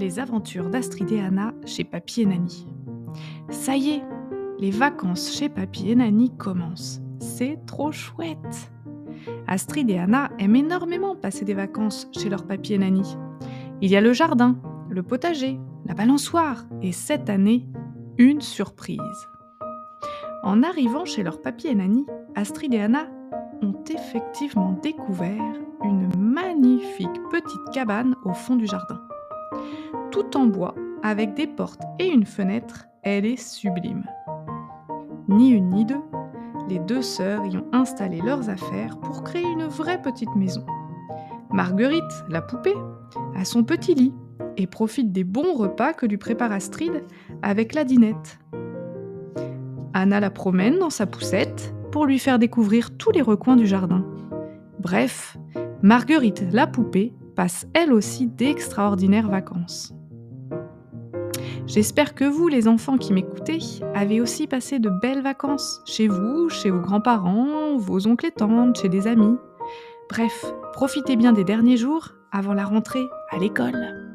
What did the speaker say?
les aventures d'Astrid et Anna chez Papy et Nani. Ça y est, les vacances chez Papy et Nani commencent. C'est trop chouette. Astrid et Anna aiment énormément passer des vacances chez leur papy et Nani. Il y a le jardin, le potager, la balançoire et cette année, une surprise. En arrivant chez leur papy et Nani, Astrid et Anna ont effectivement découvert une magnifique petite cabane au fond du jardin. Tout en bois, avec des portes et une fenêtre, elle est sublime. Ni une ni deux, les deux sœurs y ont installé leurs affaires pour créer une vraie petite maison. Marguerite, la poupée, a son petit lit et profite des bons repas que lui prépare Astrid avec la dinette. Anna la promène dans sa poussette pour lui faire découvrir tous les recoins du jardin. Bref, Marguerite la poupée elle aussi d'extraordinaires vacances. J'espère que vous, les enfants qui m'écoutez, avez aussi passé de belles vacances chez vous, chez vos grands-parents, vos oncles et tantes, chez des amis. Bref, profitez bien des derniers jours avant la rentrée à l'école.